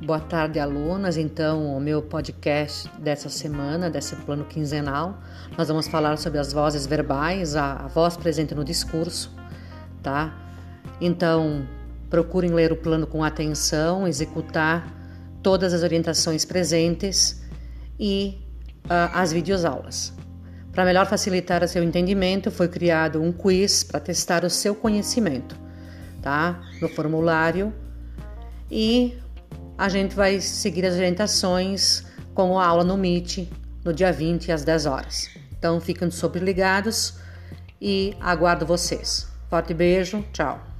Boa tarde, alunas. Então, o meu podcast dessa semana, desse plano quinzenal, nós vamos falar sobre as vozes verbais, a, a voz presente no discurso, tá? Então, procurem ler o plano com atenção, executar todas as orientações presentes e uh, as videoaulas. Para melhor facilitar o seu entendimento, foi criado um quiz para testar o seu conhecimento, tá? No formulário e a gente vai seguir as orientações como a aula no Meet no dia 20 às 10 horas. Então fiquem super ligados e aguardo vocês. Forte beijo, tchau.